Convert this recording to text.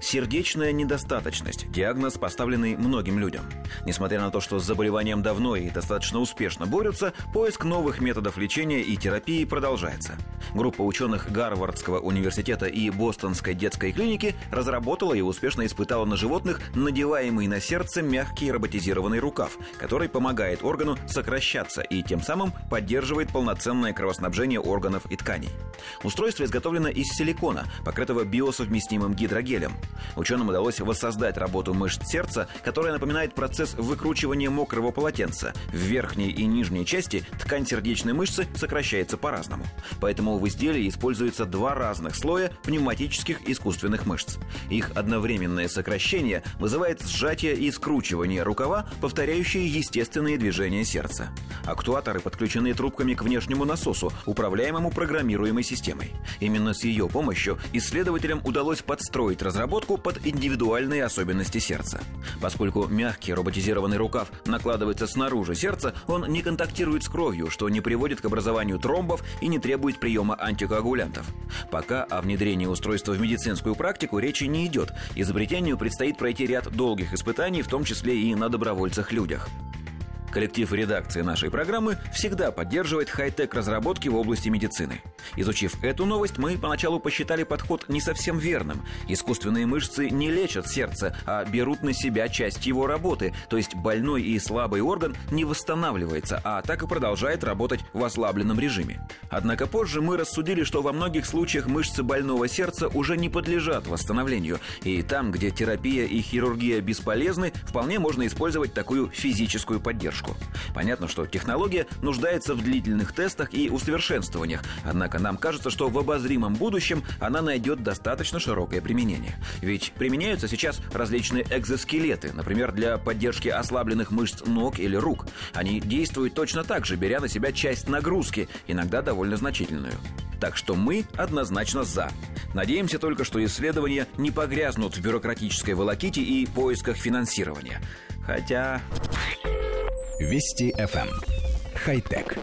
Сердечная недостаточность – диагноз, поставленный многим людям. Несмотря на то, что с заболеванием давно и достаточно успешно борются, поиск новых методов лечения и терапии продолжается. Группа ученых Гарвардского университета и Бостонской детской клиники разработала и успешно испытала на животных надеваемый на сердце мягкий роботизированный рукав, который помогает органу сокращаться и тем самым поддерживает полноценное кровоснабжение органов и тканей. Устройство изготовлено из силикона, покрытого биосовместимым гидрогелем. Ученым удалось воссоздать работу мышц сердца, которая напоминает процесс выкручивания мокрого полотенца. В верхней и нижней части ткань сердечной мышцы сокращается по-разному. Поэтому в изделии используется два разных слоя пневматических искусственных мышц. Их одновременное сокращение вызывает сжатие и скручивание рукава, повторяющие естественные движения сердца. Актуаторы подключены трубками к внешнему насосу, управляемому программируемой системой. Именно с ее помощью исследователям удалось подстроить разработку под индивидуальные особенности сердца. Поскольку мягкий роботизированный рукав накладывается снаружи сердца, он не контактирует с кровью, что не приводит к образованию тромбов и не требует приема антикоагулянтов. Пока о внедрении устройства в медицинскую практику речи не идет. Изобретению предстоит пройти ряд долгих испытаний, в том числе и на добровольцах-людях. Коллектив редакции нашей программы всегда поддерживает хай-тек разработки в области медицины. Изучив эту новость, мы поначалу посчитали подход не совсем верным. Искусственные мышцы не лечат сердце, а берут на себя часть его работы, то есть больной и слабый орган не восстанавливается, а так и продолжает работать в ослабленном режиме. Однако позже мы рассудили, что во многих случаях мышцы больного сердца уже не подлежат восстановлению, и там, где терапия и хирургия бесполезны, вполне можно использовать такую физическую поддержку поддержку. Понятно, что технология нуждается в длительных тестах и усовершенствованиях, однако нам кажется, что в обозримом будущем она найдет достаточно широкое применение. Ведь применяются сейчас различные экзоскелеты, например, для поддержки ослабленных мышц ног или рук. Они действуют точно так же, беря на себя часть нагрузки, иногда довольно значительную. Так что мы однозначно за. Надеемся только, что исследования не погрязнут в бюрократической волоките и поисках финансирования. Хотя... Вести FM. Эм. Хай-тек.